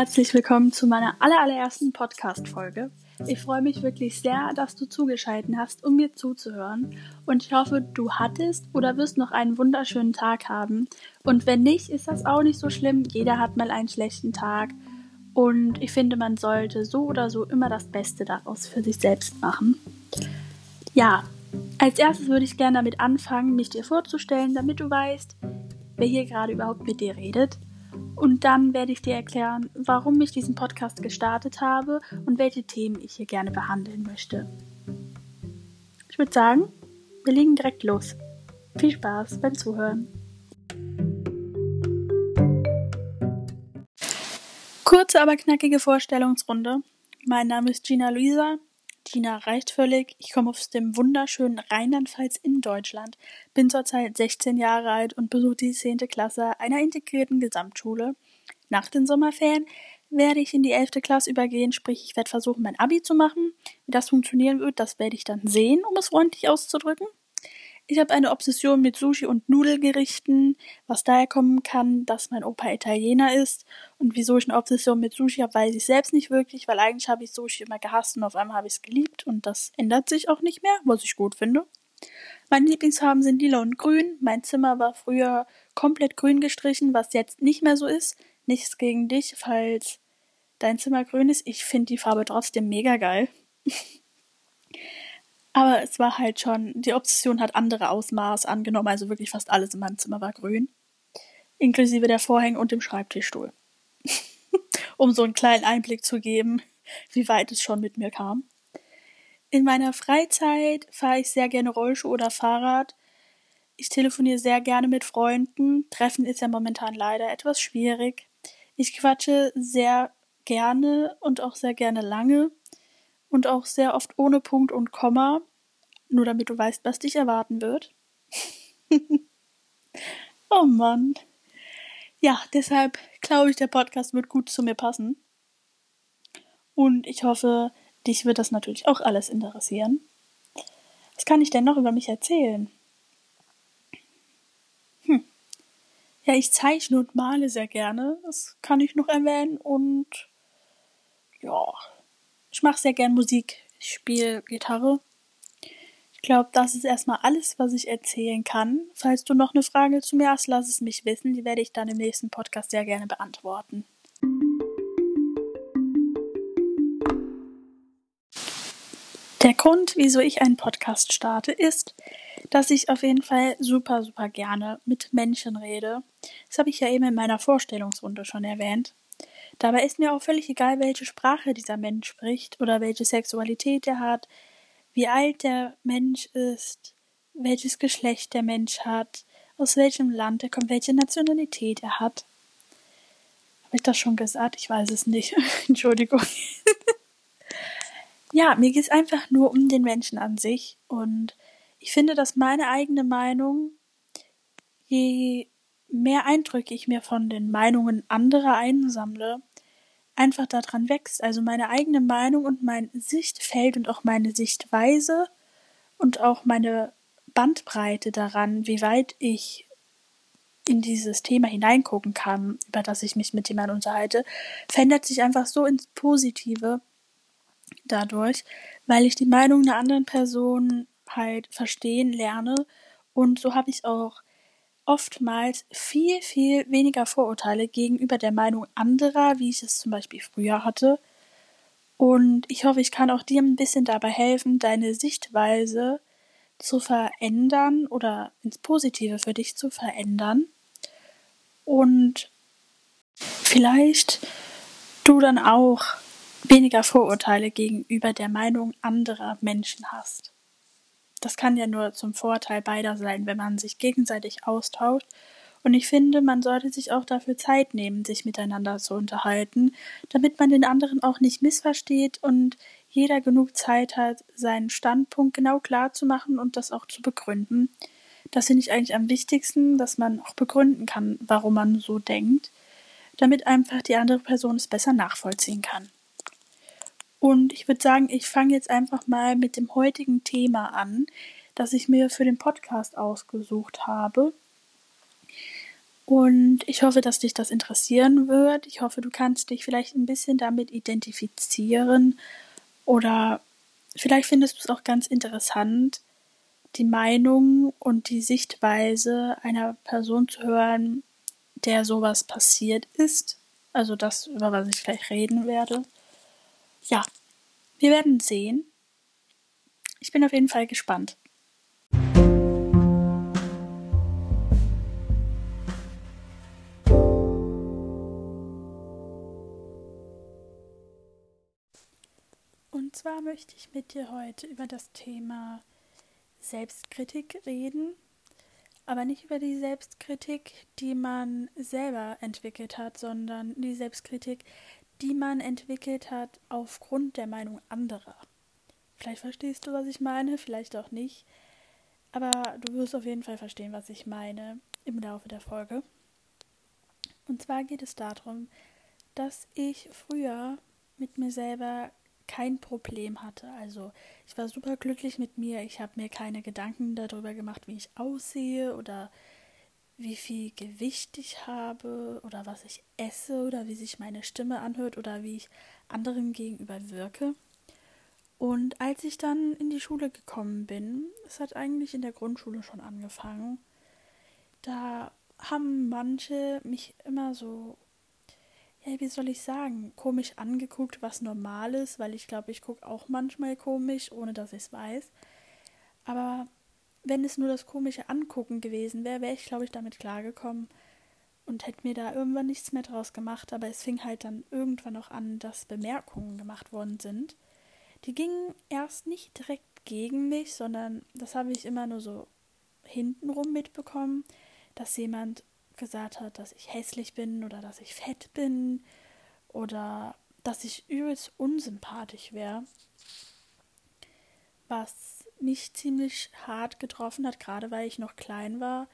Herzlich willkommen zu meiner allerersten Podcast-Folge. Ich freue mich wirklich sehr, dass du zugeschaltet hast, um mir zuzuhören. Und ich hoffe, du hattest oder wirst noch einen wunderschönen Tag haben. Und wenn nicht, ist das auch nicht so schlimm. Jeder hat mal einen schlechten Tag. Und ich finde, man sollte so oder so immer das Beste daraus für sich selbst machen. Ja, als erstes würde ich gerne damit anfangen, mich dir vorzustellen, damit du weißt, wer hier gerade überhaupt mit dir redet. Und dann werde ich dir erklären, warum ich diesen Podcast gestartet habe und welche Themen ich hier gerne behandeln möchte. Ich würde sagen, wir legen direkt los. Viel Spaß beim Zuhören. Kurze, aber knackige Vorstellungsrunde. Mein Name ist Gina Luisa. Gina reicht völlig. Ich komme aus dem wunderschönen Rheinland-Pfalz in Deutschland, bin zurzeit 16 Jahre alt und besuche die 10. Klasse einer integrierten Gesamtschule. Nach den Sommerferien werde ich in die 11. Klasse übergehen, sprich ich werde versuchen, mein Abi zu machen. Wie das funktionieren wird, das werde ich dann sehen, um es freundlich auszudrücken. Ich habe eine Obsession mit Sushi und Nudelgerichten, was daher kommen kann, dass mein Opa Italiener ist. Und wieso ich eine Obsession mit Sushi habe, weiß ich selbst nicht wirklich, weil eigentlich habe ich Sushi immer gehasst und auf einmal habe ich es geliebt und das ändert sich auch nicht mehr, was ich gut finde. Meine Lieblingsfarben sind lila und grün. Mein Zimmer war früher komplett grün gestrichen, was jetzt nicht mehr so ist. Nichts gegen dich, falls dein Zimmer grün ist. Ich finde die Farbe trotzdem mega geil. Aber es war halt schon, die Obsession hat andere Ausmaß angenommen, also wirklich fast alles in meinem Zimmer war grün. Inklusive der Vorhänge und dem Schreibtischstuhl. um so einen kleinen Einblick zu geben, wie weit es schon mit mir kam. In meiner Freizeit fahre ich sehr gerne Rollschuh oder Fahrrad. Ich telefoniere sehr gerne mit Freunden. Treffen ist ja momentan leider etwas schwierig. Ich quatsche sehr gerne und auch sehr gerne lange und auch sehr oft ohne Punkt und Komma, nur damit du weißt, was dich erwarten wird. oh Mann. Ja, deshalb glaube ich, der Podcast wird gut zu mir passen. Und ich hoffe, dich wird das natürlich auch alles interessieren. Was kann ich denn noch über mich erzählen? Hm. Ja, ich zeichne und male sehr gerne. Das kann ich noch erwähnen. Und ja, ich mache sehr gern Musik. Ich spiele Gitarre. Ich glaube, das ist erstmal alles, was ich erzählen kann. Falls du noch eine Frage zu mir hast, lass es mich wissen. Die werde ich dann im nächsten Podcast sehr gerne beantworten. Der Grund, wieso ich einen Podcast starte, ist, dass ich auf jeden Fall super, super gerne mit Menschen rede. Das habe ich ja eben in meiner Vorstellungsrunde schon erwähnt. Dabei ist mir auch völlig egal, welche Sprache dieser Mensch spricht oder welche Sexualität er hat, wie alt der Mensch ist, welches Geschlecht der Mensch hat, aus welchem Land er kommt, welche Nationalität er hat. Habe ich das schon gesagt? Ich weiß es nicht. Entschuldigung. ja, mir geht es einfach nur um den Menschen an sich und ich finde, dass meine eigene Meinung, je mehr Eindrücke ich mir von den Meinungen anderer einsammle, einfach daran wächst. Also meine eigene Meinung und mein Sichtfeld und auch meine Sichtweise und auch meine Bandbreite daran, wie weit ich in dieses Thema hineingucken kann, über das ich mich mit jemandem unterhalte, verändert sich einfach so ins Positive dadurch, weil ich die Meinung einer anderen Person halt verstehen lerne und so habe ich auch oftmals viel, viel weniger Vorurteile gegenüber der Meinung anderer, wie ich es zum Beispiel früher hatte. Und ich hoffe, ich kann auch dir ein bisschen dabei helfen, deine Sichtweise zu verändern oder ins Positive für dich zu verändern. Und vielleicht du dann auch weniger Vorurteile gegenüber der Meinung anderer Menschen hast das kann ja nur zum Vorteil beider sein, wenn man sich gegenseitig austauscht. Und ich finde, man sollte sich auch dafür Zeit nehmen, sich miteinander zu unterhalten, damit man den anderen auch nicht missversteht und jeder genug Zeit hat, seinen Standpunkt genau klar zu machen und das auch zu begründen. Das finde ich eigentlich am wichtigsten, dass man auch begründen kann, warum man so denkt, damit einfach die andere Person es besser nachvollziehen kann. Und ich würde sagen, ich fange jetzt einfach mal mit dem heutigen Thema an, das ich mir für den Podcast ausgesucht habe. Und ich hoffe, dass dich das interessieren wird. Ich hoffe, du kannst dich vielleicht ein bisschen damit identifizieren oder vielleicht findest du es auch ganz interessant, die Meinung und die Sichtweise einer Person zu hören, der sowas passiert ist. Also das, über was ich gleich reden werde. Ja, wir werden sehen. Ich bin auf jeden Fall gespannt. Und zwar möchte ich mit dir heute über das Thema Selbstkritik reden, aber nicht über die Selbstkritik, die man selber entwickelt hat, sondern die Selbstkritik, die man entwickelt hat aufgrund der Meinung anderer. Vielleicht verstehst du, was ich meine, vielleicht auch nicht, aber du wirst auf jeden Fall verstehen, was ich meine im Laufe der Folge. Und zwar geht es darum, dass ich früher mit mir selber kein Problem hatte. Also ich war super glücklich mit mir. Ich habe mir keine Gedanken darüber gemacht, wie ich aussehe oder wie viel Gewicht ich habe oder was ich esse oder wie sich meine Stimme anhört oder wie ich anderen gegenüber wirke. Und als ich dann in die Schule gekommen bin, es hat eigentlich in der Grundschule schon angefangen, da haben manche mich immer so ja, wie soll ich sagen, komisch angeguckt, was normal ist, weil ich glaube, ich gucke auch manchmal komisch, ohne dass ich es weiß. Aber wenn es nur das komische Angucken gewesen wäre, wäre ich, glaube ich, damit klargekommen und hätte mir da irgendwann nichts mehr draus gemacht. Aber es fing halt dann irgendwann auch an, dass Bemerkungen gemacht worden sind. Die gingen erst nicht direkt gegen mich, sondern das habe ich immer nur so hintenrum mitbekommen, dass jemand gesagt hat, dass ich hässlich bin oder dass ich fett bin oder dass ich übelst unsympathisch wäre. Was mich ziemlich hart getroffen hat, gerade weil ich noch klein war,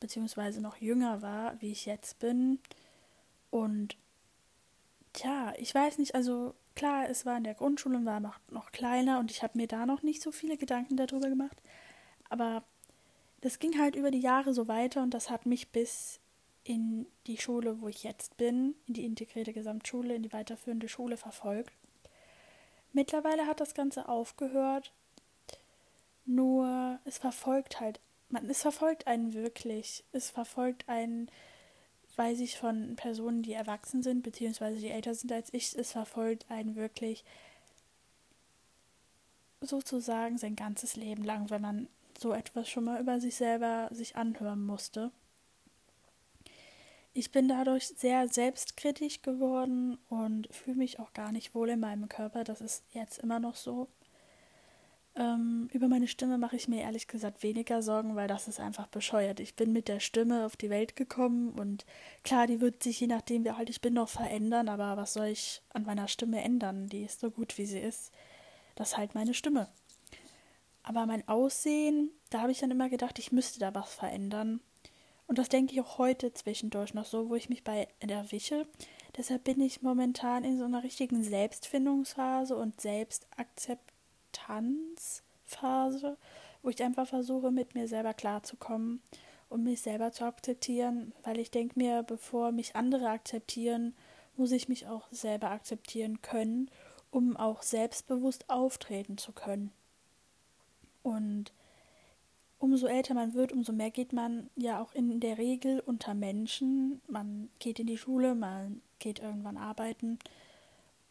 beziehungsweise noch jünger war, wie ich jetzt bin. Und tja, ich weiß nicht, also klar, es war in der Grundschule und war noch, noch kleiner und ich habe mir da noch nicht so viele Gedanken darüber gemacht. Aber das ging halt über die Jahre so weiter und das hat mich bis in die Schule, wo ich jetzt bin, in die integrierte Gesamtschule, in die weiterführende Schule verfolgt. Mittlerweile hat das Ganze aufgehört, nur es verfolgt halt, man, es verfolgt einen wirklich, es verfolgt einen, weiß ich von Personen, die erwachsen sind, beziehungsweise die älter sind als ich, es verfolgt einen wirklich sozusagen sein ganzes Leben lang, wenn man so etwas schon mal über sich selber sich anhören musste. Ich bin dadurch sehr selbstkritisch geworden und fühle mich auch gar nicht wohl in meinem Körper. Das ist jetzt immer noch so. Ähm, über meine Stimme mache ich mir ehrlich gesagt weniger Sorgen, weil das ist einfach bescheuert. Ich bin mit der Stimme auf die Welt gekommen und klar, die wird sich je nachdem, wie alt ich bin, noch verändern, aber was soll ich an meiner Stimme ändern? Die ist so gut, wie sie ist. Das ist halt meine Stimme. Aber mein Aussehen, da habe ich dann immer gedacht, ich müsste da was verändern. Und das denke ich auch heute zwischendurch noch so, wo ich mich bei erwische. Deshalb bin ich momentan in so einer richtigen Selbstfindungsphase und Selbstakzeptanzphase, wo ich einfach versuche, mit mir selber klarzukommen und mich selber zu akzeptieren, weil ich denke mir, bevor mich andere akzeptieren, muss ich mich auch selber akzeptieren können, um auch selbstbewusst auftreten zu können. Und umso älter man wird, umso mehr geht man ja auch in der Regel unter Menschen. Man geht in die Schule, man geht irgendwann arbeiten.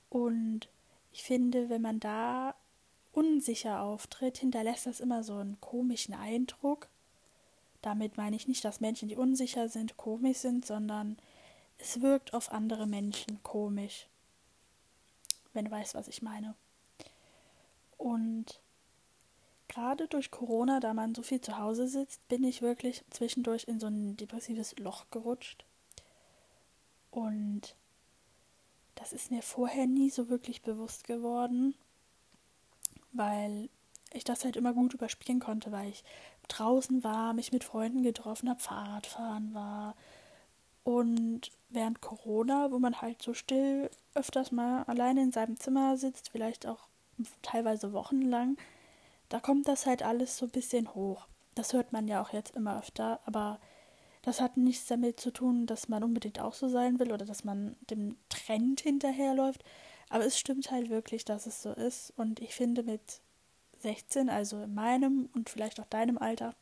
Und ich finde, wenn man da unsicher auftritt, hinterlässt das immer so einen komischen Eindruck. Damit meine ich nicht, dass Menschen, die unsicher sind, komisch sind, sondern es wirkt auf andere Menschen komisch. Wenn du weißt, was ich meine. Und gerade durch Corona, da man so viel zu Hause sitzt, bin ich wirklich zwischendurch in so ein depressives Loch gerutscht. Und das ist mir vorher nie so wirklich bewusst geworden, weil ich das halt immer gut überspielen konnte, weil ich draußen war, mich mit Freunden getroffen habe, Fahrradfahren war. Und während Corona, wo man halt so still öfters mal alleine in seinem Zimmer sitzt, vielleicht auch teilweise wochenlang, da kommt das halt alles so ein bisschen hoch. Das hört man ja auch jetzt immer öfter, aber Das hat nichts damit zu tun, dass man unbedingt auch so sein will oder dass man dem Trend hinterherläuft. Aber es stimmt halt wirklich, dass es so ist. Und ich finde mit 16, also in meinem und vielleicht auch deinem Alter,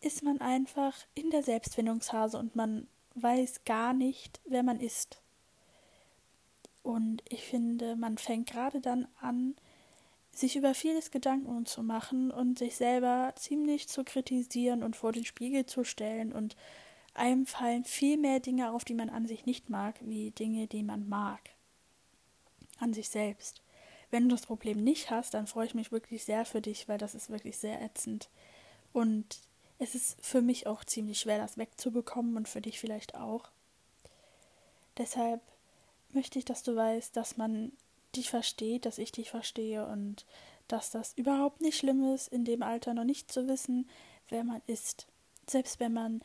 ist man einfach in der Selbstfindungsphase und man weiß gar nicht, wer man ist. Und ich finde, man fängt gerade dann an, sich über vieles Gedanken zu machen und sich selber ziemlich zu kritisieren und vor den Spiegel zu stellen und einem fallen viel mehr Dinge auf, die man an sich nicht mag, wie Dinge, die man mag. An sich selbst. Wenn du das Problem nicht hast, dann freue ich mich wirklich sehr für dich, weil das ist wirklich sehr ätzend. Und es ist für mich auch ziemlich schwer, das wegzubekommen und für dich vielleicht auch. Deshalb möchte ich, dass du weißt, dass man dich versteht, dass ich dich verstehe und dass das überhaupt nicht schlimm ist, in dem Alter noch nicht zu wissen, wer man ist. Selbst wenn man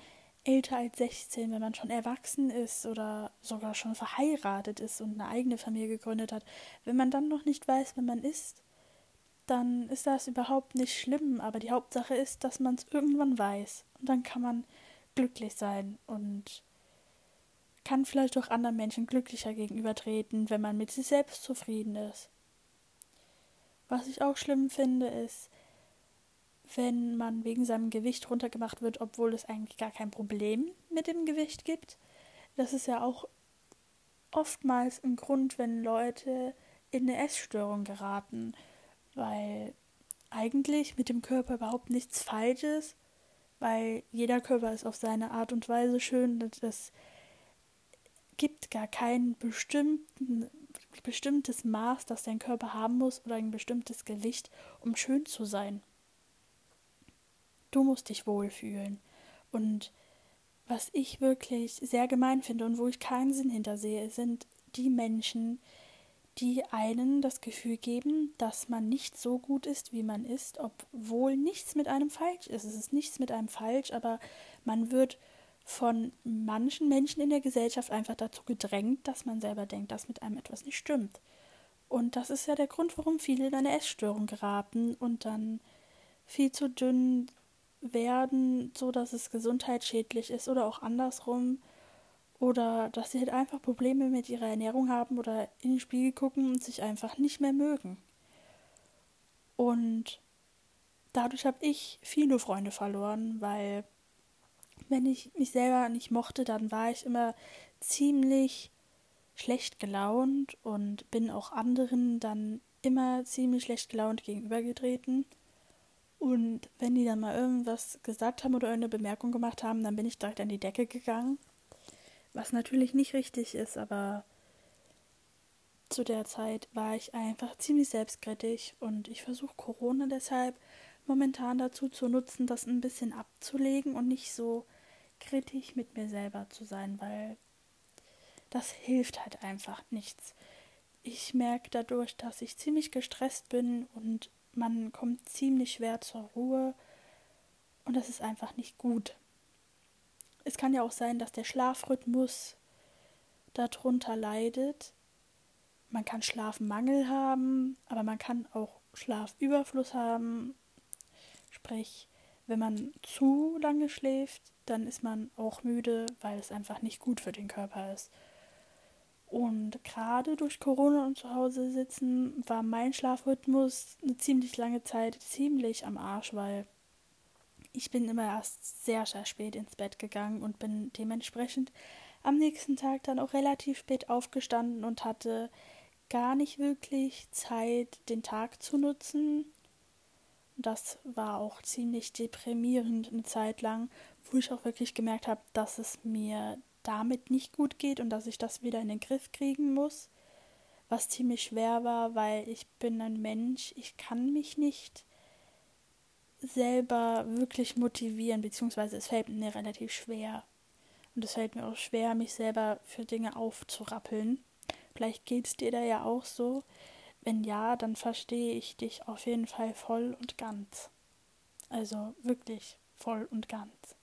älter als 16, wenn man schon erwachsen ist oder sogar schon verheiratet ist und eine eigene Familie gegründet hat, wenn man dann noch nicht weiß, wer man ist, dann ist das überhaupt nicht schlimm. Aber die Hauptsache ist, dass man es irgendwann weiß. Und dann kann man glücklich sein und kann vielleicht auch anderen Menschen glücklicher gegenübertreten, wenn man mit sich selbst zufrieden ist. Was ich auch schlimm finde, ist, wenn man wegen seinem Gewicht runtergemacht wird, obwohl es eigentlich gar kein Problem mit dem Gewicht gibt. Das ist ja auch oftmals ein Grund, wenn Leute in eine Essstörung geraten weil eigentlich mit dem Körper überhaupt nichts falsch ist, weil jeder Körper ist auf seine Art und Weise schön. Das gibt gar kein bestimmtes Maß, das dein Körper haben muss oder ein bestimmtes Gewicht, um schön zu sein. Du musst dich wohlfühlen. Und was ich wirklich sehr gemein finde und wo ich keinen Sinn hintersehe, sind die Menschen, die einen das Gefühl geben, dass man nicht so gut ist, wie man ist, obwohl nichts mit einem falsch ist. Es ist nichts mit einem falsch, aber man wird von manchen Menschen in der Gesellschaft einfach dazu gedrängt, dass man selber denkt, dass mit einem etwas nicht stimmt. Und das ist ja der Grund, warum viele in eine Essstörung geraten und dann viel zu dünn werden, so dass es gesundheitsschädlich ist oder auch andersrum oder dass sie halt einfach Probleme mit ihrer Ernährung haben oder in den Spiegel gucken und sich einfach nicht mehr mögen. Und dadurch habe ich viele Freunde verloren, weil wenn ich mich selber nicht mochte, dann war ich immer ziemlich schlecht gelaunt und bin auch anderen dann immer ziemlich schlecht gelaunt gegenübergetreten. Und wenn die dann mal irgendwas gesagt haben oder eine Bemerkung gemacht haben, dann bin ich direkt an die Decke gegangen was natürlich nicht richtig ist, aber zu der Zeit war ich einfach ziemlich selbstkritisch und ich versuche Corona deshalb momentan dazu zu nutzen, das ein bisschen abzulegen und nicht so kritisch mit mir selber zu sein, weil das hilft halt einfach nichts. Ich merke dadurch, dass ich ziemlich gestresst bin und man kommt ziemlich schwer zur Ruhe und das ist einfach nicht gut es kann ja auch sein, dass der Schlafrhythmus darunter leidet. Man kann Schlafmangel haben, aber man kann auch Schlafüberfluss haben. Sprich, wenn man zu lange schläft, dann ist man auch müde, weil es einfach nicht gut für den Körper ist. Und gerade durch Corona und zu Hause sitzen war mein Schlafrhythmus eine ziemlich lange Zeit ziemlich am Arsch, weil ich bin immer erst sehr, sehr spät ins Bett gegangen und bin dementsprechend am nächsten Tag dann auch relativ spät aufgestanden und hatte gar nicht wirklich Zeit, den Tag zu nutzen. Das war auch ziemlich deprimierend eine Zeit lang, wo ich auch wirklich gemerkt habe, dass es mir damit nicht gut geht und dass ich das wieder in den Griff kriegen muss. Was ziemlich schwer war, weil ich bin ein Mensch, ich kann mich nicht selber wirklich motivieren, beziehungsweise es fällt mir relativ schwer. Und es fällt mir auch schwer, mich selber für Dinge aufzurappeln. Vielleicht geht es dir da ja auch so. Wenn ja, dann verstehe ich dich auf jeden Fall voll und ganz. Also wirklich voll und ganz.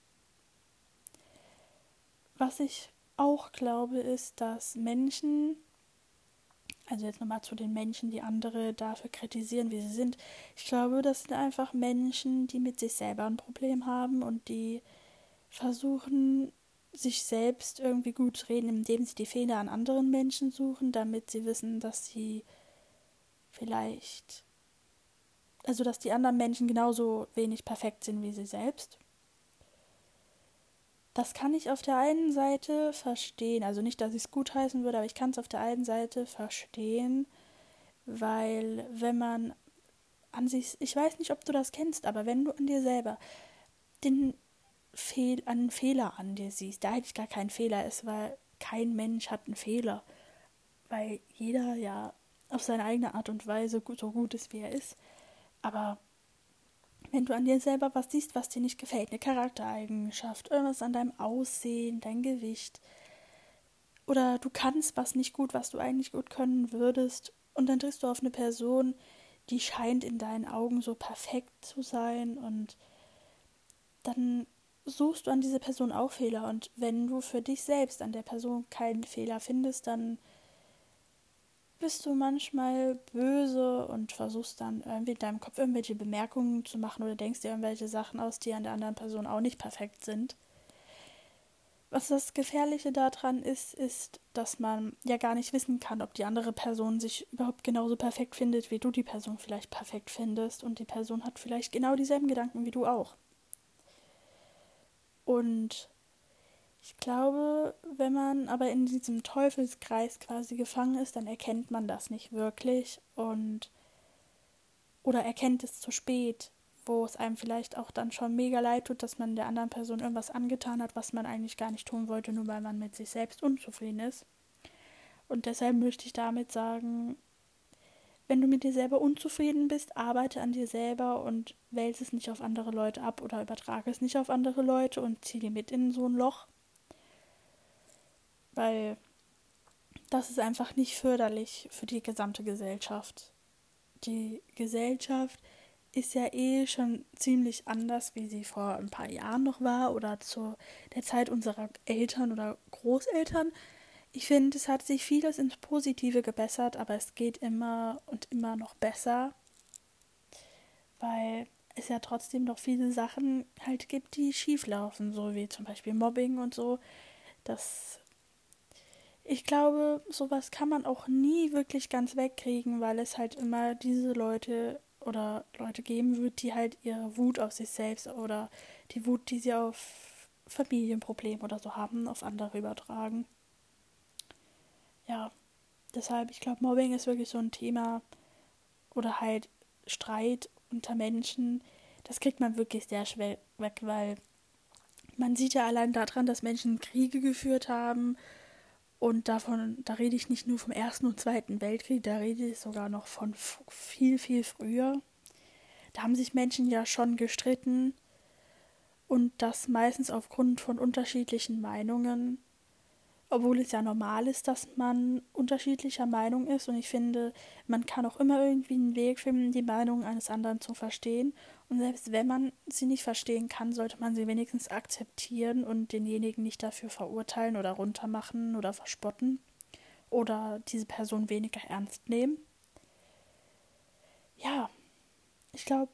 Was ich auch glaube, ist, dass Menschen also jetzt nochmal zu den Menschen, die andere dafür kritisieren, wie sie sind. Ich glaube, das sind einfach Menschen, die mit sich selber ein Problem haben und die versuchen, sich selbst irgendwie gut zu reden, indem sie die Fehler an anderen Menschen suchen, damit sie wissen, dass sie vielleicht, also dass die anderen Menschen genauso wenig perfekt sind wie sie selbst. Das kann ich auf der einen Seite verstehen, also nicht, dass ich es gutheißen würde, aber ich kann es auf der einen Seite verstehen, weil wenn man an sich, ich weiß nicht, ob du das kennst, aber wenn du an dir selber den Fehl, einen Fehler an dir siehst, der eigentlich gar kein Fehler ist, weil kein Mensch hat einen Fehler, weil jeder ja auf seine eigene Art und Weise so gut ist, wie er ist. Aber wenn du an dir selber was siehst, was dir nicht gefällt, eine Charaktereigenschaft, irgendwas an deinem Aussehen, dein Gewicht, oder du kannst was nicht gut, was du eigentlich gut können würdest, und dann triffst du auf eine Person, die scheint in deinen Augen so perfekt zu sein, und dann suchst du an dieser Person auch Fehler, und wenn du für dich selbst an der Person keinen Fehler findest, dann bist du manchmal böse und versuchst dann irgendwie in deinem Kopf irgendwelche Bemerkungen zu machen oder denkst dir irgendwelche Sachen aus, die an der anderen Person auch nicht perfekt sind. Was das Gefährliche daran ist, ist, dass man ja gar nicht wissen kann, ob die andere Person sich überhaupt genauso perfekt findet, wie du die Person vielleicht perfekt findest. Und die Person hat vielleicht genau dieselben Gedanken wie du auch. Und ich glaube, wenn man aber in diesem Teufelskreis quasi gefangen ist, dann erkennt man das nicht wirklich und oder erkennt es zu spät, wo es einem vielleicht auch dann schon mega leid tut, dass man der anderen Person irgendwas angetan hat, was man eigentlich gar nicht tun wollte, nur weil man mit sich selbst unzufrieden ist. Und deshalb möchte ich damit sagen, wenn du mit dir selber unzufrieden bist, arbeite an dir selber und wälze es nicht auf andere Leute ab oder übertrage es nicht auf andere Leute und zieh dir mit in so ein Loch weil das ist einfach nicht förderlich für die gesamte Gesellschaft. Die Gesellschaft ist ja eh schon ziemlich anders, wie sie vor ein paar Jahren noch war oder zu der Zeit unserer Eltern oder Großeltern. Ich finde, es hat sich vieles ins Positive gebessert, aber es geht immer und immer noch besser, weil es ja trotzdem noch viele Sachen halt gibt, die schief laufen, so wie zum Beispiel Mobbing und so. Das ich glaube, sowas kann man auch nie wirklich ganz wegkriegen, weil es halt immer diese Leute oder Leute geben wird, die halt ihre Wut auf sich selbst oder die Wut, die sie auf Familienprobleme oder so haben, auf andere übertragen. Ja, deshalb, ich glaube, Mobbing ist wirklich so ein Thema oder halt Streit unter Menschen, das kriegt man wirklich sehr schwer weg, weil man sieht ja allein daran, dass Menschen Kriege geführt haben und davon, da rede ich nicht nur vom Ersten und Zweiten Weltkrieg, da rede ich sogar noch von viel, viel früher. Da haben sich Menschen ja schon gestritten und das meistens aufgrund von unterschiedlichen Meinungen obwohl es ja normal ist, dass man unterschiedlicher Meinung ist. Und ich finde, man kann auch immer irgendwie einen Weg finden, die Meinung eines anderen zu verstehen. Und selbst wenn man sie nicht verstehen kann, sollte man sie wenigstens akzeptieren und denjenigen nicht dafür verurteilen oder runtermachen oder verspotten oder diese Person weniger ernst nehmen. Ja, ich glaube,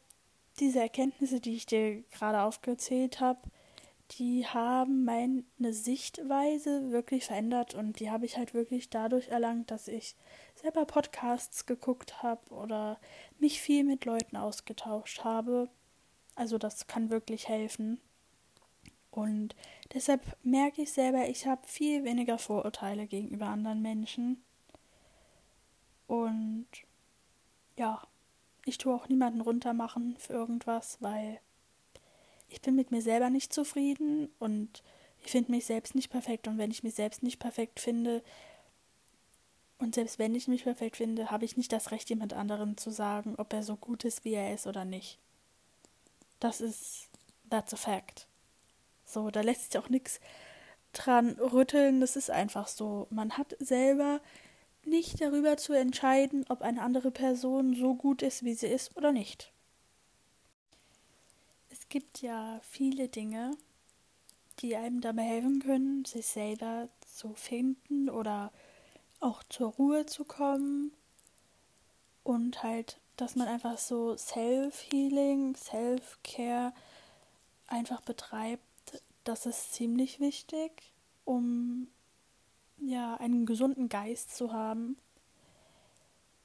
diese Erkenntnisse, die ich dir gerade aufgezählt habe, die haben meine Sichtweise wirklich verändert und die habe ich halt wirklich dadurch erlangt, dass ich selber Podcasts geguckt habe oder mich viel mit Leuten ausgetauscht habe. Also das kann wirklich helfen. Und deshalb merke ich selber, ich habe viel weniger Vorurteile gegenüber anderen Menschen. Und ja, ich tue auch niemanden runtermachen für irgendwas, weil ich bin mit mir selber nicht zufrieden und ich finde mich selbst nicht perfekt. Und wenn ich mich selbst nicht perfekt finde, und selbst wenn ich mich perfekt finde, habe ich nicht das Recht, jemand anderen zu sagen, ob er so gut ist, wie er ist oder nicht. Das ist, that's a fact. So, da lässt sich auch nichts dran rütteln. Das ist einfach so. Man hat selber nicht darüber zu entscheiden, ob eine andere Person so gut ist, wie sie ist oder nicht gibt ja viele Dinge, die einem dabei helfen können, sich selber zu finden oder auch zur Ruhe zu kommen und halt, dass man einfach so Self-Healing, Self-Care einfach betreibt, das ist ziemlich wichtig, um ja einen gesunden Geist zu haben.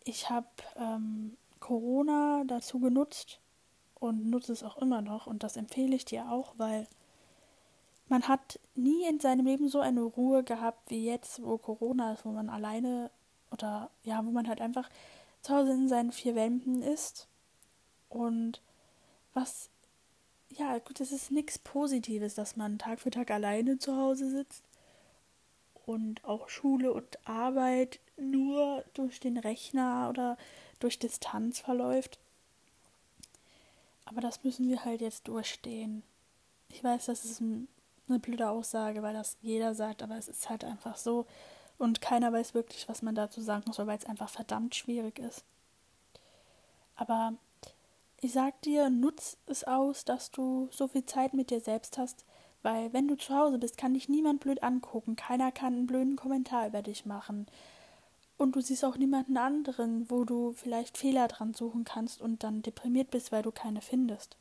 Ich habe ähm, Corona dazu genutzt und nutze es auch immer noch und das empfehle ich dir auch, weil man hat nie in seinem Leben so eine Ruhe gehabt wie jetzt, wo Corona ist, wo man alleine oder ja, wo man halt einfach zu Hause in seinen vier Wänden ist und was ja, gut, es ist nichts Positives, dass man Tag für Tag alleine zu Hause sitzt und auch Schule und Arbeit nur durch den Rechner oder durch Distanz verläuft. Aber das müssen wir halt jetzt durchstehen. Ich weiß, das ist eine blöde Aussage, weil das jeder sagt, aber es ist halt einfach so. Und keiner weiß wirklich, was man dazu sagen soll, weil es einfach verdammt schwierig ist. Aber ich sag dir, nutz es aus, dass du so viel Zeit mit dir selbst hast, weil wenn du zu Hause bist, kann dich niemand blöd angucken, keiner kann einen blöden Kommentar über dich machen. Und du siehst auch niemanden anderen, wo du vielleicht Fehler dran suchen kannst und dann deprimiert bist, weil du keine findest.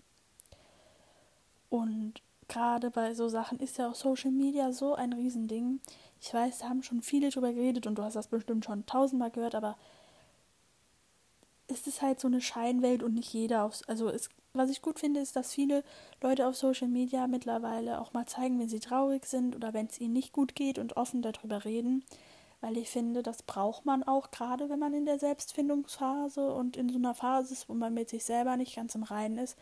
Und gerade bei so Sachen ist ja auch Social Media so ein Riesending. Ich weiß, da haben schon viele drüber geredet und du hast das bestimmt schon tausendmal gehört, aber ist es halt so eine Scheinwelt und nicht jeder aufs. Also es, was ich gut finde, ist, dass viele Leute auf Social Media mittlerweile auch mal zeigen, wenn sie traurig sind oder wenn es ihnen nicht gut geht und offen darüber reden. Weil ich finde, das braucht man auch, gerade wenn man in der Selbstfindungsphase und in so einer Phase ist, wo man mit sich selber nicht ganz im Reinen ist.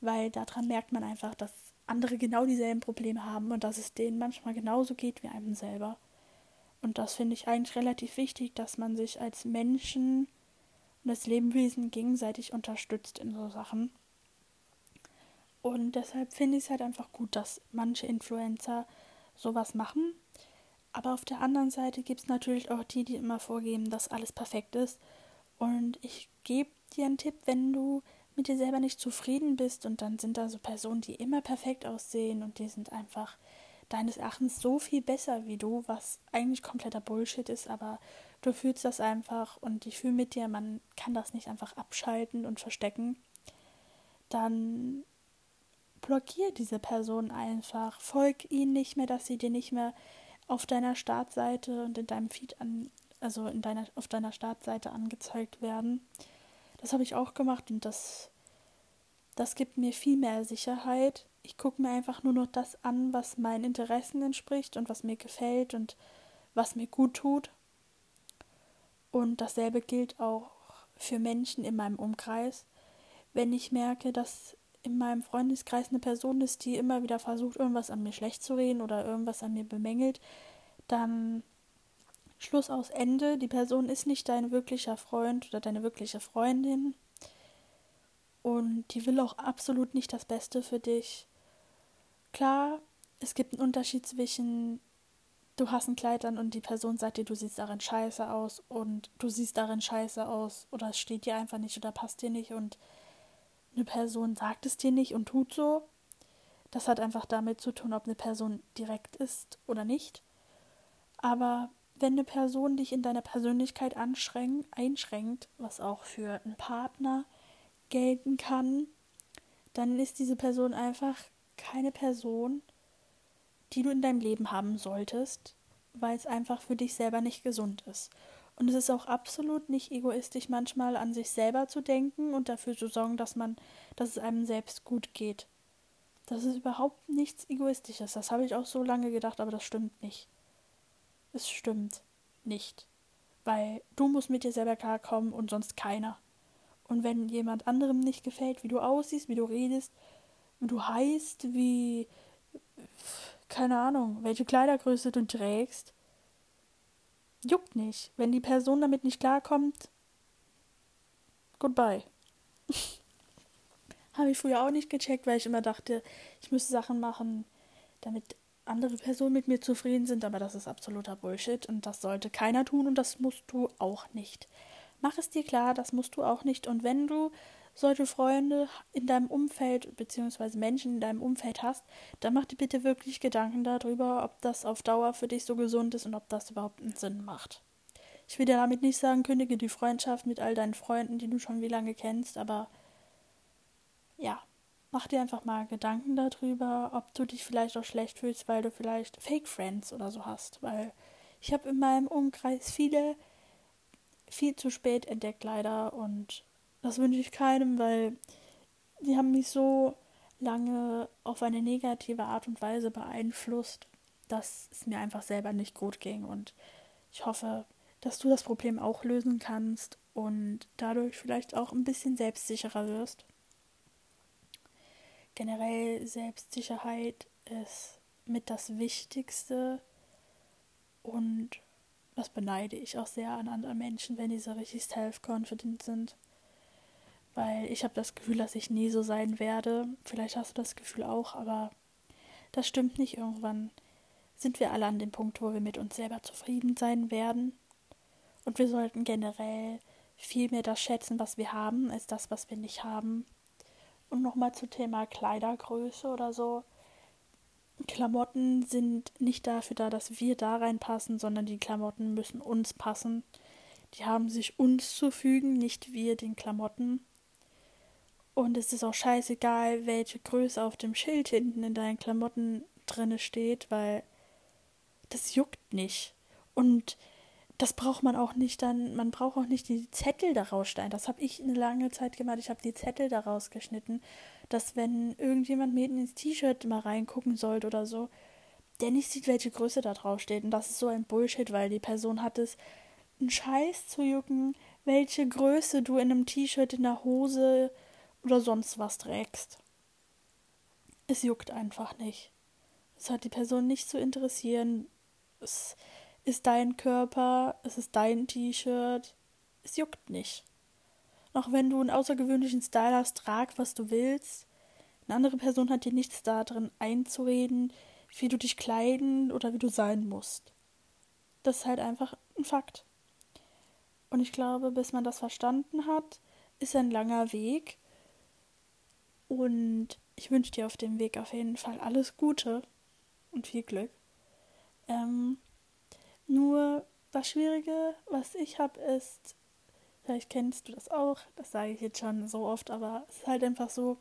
Weil daran merkt man einfach, dass andere genau dieselben Probleme haben und dass es denen manchmal genauso geht wie einem selber. Und das finde ich eigentlich relativ wichtig, dass man sich als Menschen und das Lebewesen gegenseitig unterstützt in so Sachen. Und deshalb finde ich es halt einfach gut, dass manche Influencer sowas machen. Aber auf der anderen Seite gibt es natürlich auch die, die immer vorgeben, dass alles perfekt ist. Und ich gebe dir einen Tipp, wenn du mit dir selber nicht zufrieden bist und dann sind da so Personen, die immer perfekt aussehen und die sind einfach deines Erachtens so viel besser wie du, was eigentlich kompletter Bullshit ist, aber du fühlst das einfach und ich fühle mit dir, man kann das nicht einfach abschalten und verstecken, dann blockier diese Person einfach, folg ihnen nicht mehr, dass sie dir nicht mehr auf deiner Startseite und in deinem Feed an, also in deiner, auf deiner Startseite angezeigt werden. Das habe ich auch gemacht und das, das gibt mir viel mehr Sicherheit. Ich gucke mir einfach nur noch das an, was meinen Interessen entspricht und was mir gefällt und was mir gut tut. Und dasselbe gilt auch für Menschen in meinem Umkreis. Wenn ich merke, dass in meinem Freundeskreis eine Person ist, die immer wieder versucht, irgendwas an mir schlecht zu reden oder irgendwas an mir bemängelt, dann Schluss aus Ende. Die Person ist nicht dein wirklicher Freund oder deine wirkliche Freundin. Und die will auch absolut nicht das Beste für dich. Klar, es gibt einen Unterschied zwischen du hast ein Kleid an und die Person sagt dir, du siehst darin scheiße aus und du siehst darin scheiße aus oder es steht dir einfach nicht oder passt dir nicht und eine Person sagt es dir nicht und tut so. Das hat einfach damit zu tun, ob eine Person direkt ist oder nicht. Aber wenn eine Person dich in deiner Persönlichkeit einschränkt, was auch für einen Partner gelten kann, dann ist diese Person einfach keine Person, die du in deinem Leben haben solltest, weil es einfach für dich selber nicht gesund ist. Und es ist auch absolut nicht egoistisch, manchmal an sich selber zu denken und dafür zu sorgen, dass man, dass es einem selbst gut geht. Das ist überhaupt nichts Egoistisches. Das habe ich auch so lange gedacht, aber das stimmt nicht. Es stimmt nicht. Weil du musst mit dir selber klarkommen und sonst keiner. Und wenn jemand anderem nicht gefällt, wie du aussiehst, wie du redest, wie du heißt, wie keine Ahnung, welche Kleidergröße du trägst. Juckt nicht. Wenn die Person damit nicht klarkommt, goodbye. Habe ich früher auch nicht gecheckt, weil ich immer dachte, ich müsste Sachen machen, damit andere Personen mit mir zufrieden sind, aber das ist absoluter Bullshit und das sollte keiner tun und das musst du auch nicht. Mach es dir klar, das musst du auch nicht und wenn du solche Freunde in deinem Umfeld bzw. Menschen in deinem Umfeld hast, dann mach dir bitte wirklich Gedanken darüber, ob das auf Dauer für dich so gesund ist und ob das überhaupt einen Sinn macht. Ich will dir damit nicht sagen, kündige die Freundschaft mit all deinen Freunden, die du schon wie lange kennst, aber ja, mach dir einfach mal Gedanken darüber, ob du dich vielleicht auch schlecht fühlst, weil du vielleicht Fake Friends oder so hast. Weil ich habe in meinem Umkreis viele viel zu spät entdeckt leider und das wünsche ich keinem, weil die haben mich so lange auf eine negative Art und Weise beeinflusst, dass es mir einfach selber nicht gut ging und ich hoffe, dass du das Problem auch lösen kannst und dadurch vielleicht auch ein bisschen selbstsicherer wirst. Generell Selbstsicherheit ist mit das Wichtigste und das beneide ich auch sehr an anderen Menschen, wenn die so richtig self-confident sind. Weil ich habe das Gefühl, dass ich nie so sein werde. Vielleicht hast du das Gefühl auch, aber das stimmt nicht. Irgendwann sind wir alle an dem Punkt, wo wir mit uns selber zufrieden sein werden. Und wir sollten generell viel mehr das schätzen, was wir haben, als das, was wir nicht haben. Und nochmal zum Thema Kleidergröße oder so. Klamotten sind nicht dafür da, dass wir da reinpassen, sondern die Klamotten müssen uns passen. Die haben sich uns zu fügen, nicht wir den Klamotten. Und es ist auch scheißegal, welche Größe auf dem Schild hinten in deinen Klamotten drinne steht, weil das juckt nicht. Und das braucht man auch nicht dann, man braucht auch nicht die Zettel daraus schneiden. Das habe ich eine lange Zeit gemacht. Ich habe die Zettel daraus geschnitten, dass wenn irgendjemand mir ins T-Shirt mal reingucken sollte oder so, der nicht sieht, welche Größe da drauf steht. Und das ist so ein Bullshit, weil die Person hat es einen Scheiß zu jucken, welche Größe du in einem T-Shirt, in der Hose oder sonst was trägst. Es juckt einfach nicht. Es hat die Person nicht zu interessieren. Es ist dein Körper, es ist dein T-Shirt. Es juckt nicht. Auch wenn du einen außergewöhnlichen Style hast, trag, was du willst. Eine andere Person hat dir nichts darin einzureden, wie du dich kleiden oder wie du sein musst. Das ist halt einfach ein Fakt. Und ich glaube, bis man das verstanden hat, ist ein langer Weg. Und ich wünsche dir auf dem Weg auf jeden Fall alles Gute und viel Glück. Ähm, nur das Schwierige, was ich habe, ist, Vielleicht kennst du das auch, das sage ich jetzt schon so oft, aber es ist halt einfach so,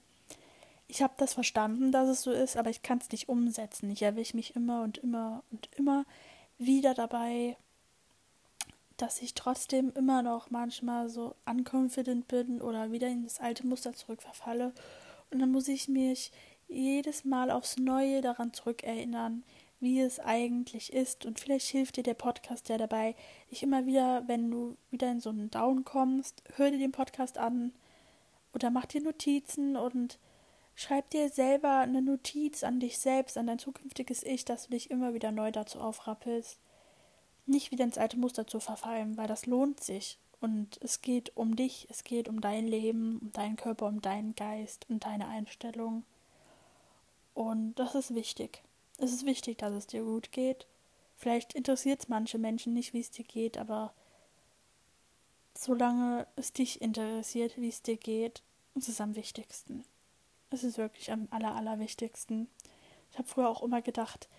ich habe das verstanden, dass es so ist, aber ich kann es nicht umsetzen. Ich erwische mich immer und immer und immer wieder dabei, dass ich trotzdem immer noch manchmal so unconfident bin oder wieder in das alte Muster zurückverfalle. Und dann muss ich mich jedes Mal aufs Neue daran zurückerinnern, wie es eigentlich ist. Und vielleicht hilft dir der Podcast ja dabei, dich immer wieder, wenn du wieder in so einen Down kommst, hör dir den Podcast an oder mach dir Notizen und schreib dir selber eine Notiz an dich selbst, an dein zukünftiges Ich, dass du dich immer wieder neu dazu aufrappelst, nicht wieder ins alte Muster zu verfallen, weil das lohnt sich. Und es geht um dich, es geht um dein Leben, um deinen Körper, um deinen Geist und deine Einstellung. Und das ist wichtig. Es ist wichtig, dass es dir gut geht. Vielleicht interessiert es manche Menschen nicht, wie es dir geht, aber solange es dich interessiert, wie es dir geht, ist es am wichtigsten. Es ist wirklich am aller, allerwichtigsten. Ich habe früher auch immer gedacht,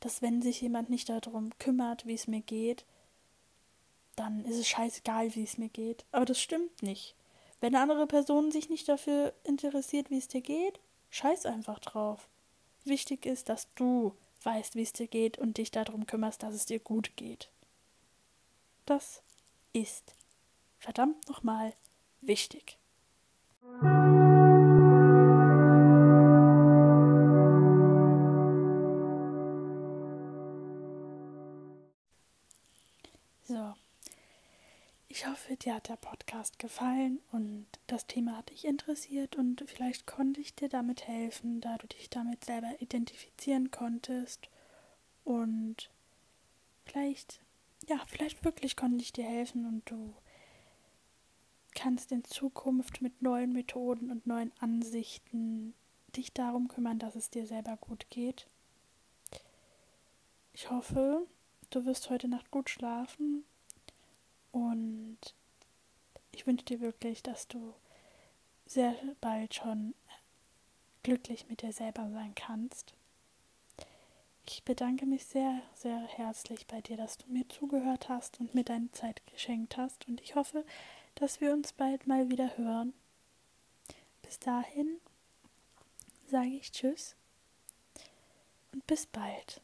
dass wenn sich jemand nicht darum kümmert, wie es mir geht, dann ist es scheißegal, wie es mir geht. Aber das stimmt nicht. Wenn eine andere Person sich nicht dafür interessiert, wie es dir geht, scheiß einfach drauf. Wichtig ist, dass du weißt, wie es dir geht und dich darum kümmerst, dass es dir gut geht. Das ist verdammt nochmal wichtig. Ich hoffe, dir hat der Podcast gefallen und das Thema hat dich interessiert und vielleicht konnte ich dir damit helfen, da du dich damit selber identifizieren konntest und vielleicht, ja, vielleicht wirklich konnte ich dir helfen und du kannst in Zukunft mit neuen Methoden und neuen Ansichten dich darum kümmern, dass es dir selber gut geht. Ich hoffe, du wirst heute Nacht gut schlafen und ich wünsche dir wirklich, dass du sehr bald schon glücklich mit dir selber sein kannst. Ich bedanke mich sehr, sehr herzlich bei dir, dass du mir zugehört hast und mir deine Zeit geschenkt hast. Und ich hoffe, dass wir uns bald mal wieder hören. Bis dahin, sage ich Tschüss und bis bald.